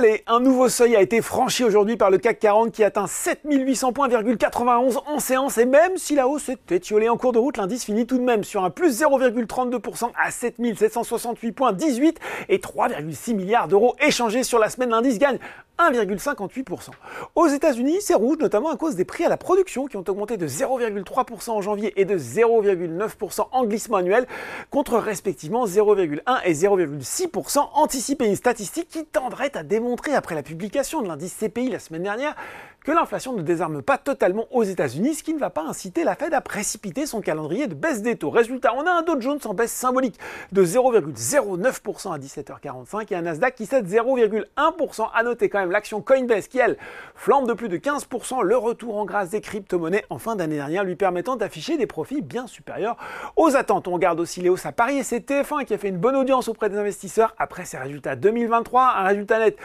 Allez, un nouveau seuil a été franchi aujourd'hui par le CAC 40 qui atteint 7800 points,91 en séance et même si la hausse est étiolée en cours de route, l'indice finit tout de même sur un plus 0,32% à 7768 points 18 et 3,6 milliards d'euros échangés sur la semaine. L'indice gagne 1,58%. Aux États-Unis, c'est rouge notamment à cause des prix à la production qui ont augmenté de 0,3% en janvier et de 0,9% en glissement annuel contre respectivement 0,1 et 0,6% anticipé. Une statistique qui tendrait à démontrer après la publication de l'indice CPI la semaine dernière que l'inflation ne désarme pas totalement aux États-Unis, ce qui ne va pas inciter la Fed à précipiter son calendrier de baisse des taux. Résultat, on a un Dow Jones en baisse symbolique de 0,09% à 17h45 et un Nasdaq qui cède 0,1%. À noter quand même l'action Coinbase qui, elle, flambe de plus de 15%, le retour en grâce des crypto-monnaies en fin d'année dernière lui permettant d'afficher des profits bien supérieurs aux attentes. On regarde aussi Léos à Paris et c'est TF1 qui a fait une bonne audience auprès des investisseurs après ses résultats 2023, un résultat net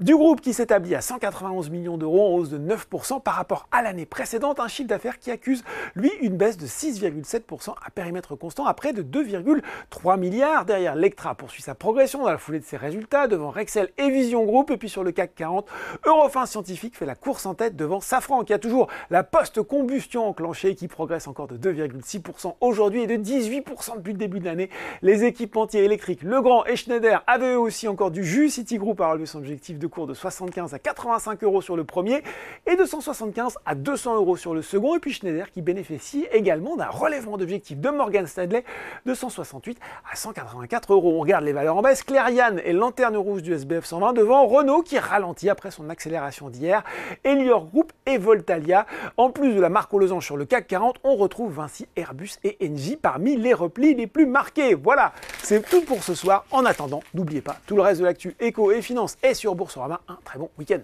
du groupe qui s'établit à 191 millions d'euros en hausse de 9% par rapport à l'année précédente, un chiffre d'affaires qui accuse, lui, une baisse de 6,7% à périmètre constant à près de 2,3 milliards. Derrière, Lectra poursuit sa progression dans la foulée de ses résultats devant Rexel et Vision Group. Et puis sur le CAC 40, Eurofin Scientifique fait la course en tête devant Safran qui a toujours la post-combustion enclenchée qui progresse encore de 2,6% aujourd'hui et de 18% depuis le début de l'année. Les équipementiers électriques Legrand et Schneider avaient eux aussi encore du jus. Citigroup a relevé son objectif de cours de 75 à 85 euros sur le premier et de 175 à 200 euros sur le second. Et puis Schneider qui bénéficie également d'un relèvement d'objectif de Morgan Stanley de 168 à 184 euros. On regarde les valeurs en baisse. Clariane et lanterne rouge du SBF 120 devant Renault qui ralentit après son accélération d'hier. Elior Group et Voltalia. En plus de la marque aux losanges sur le CAC 40, on retrouve Vinci, Airbus et Engie parmi les replis les plus marqués. Voilà, c'est tout pour ce soir. En attendant, n'oubliez pas, tout le reste de l'actu éco et finance est sur Boursorama. Un très bon week-end.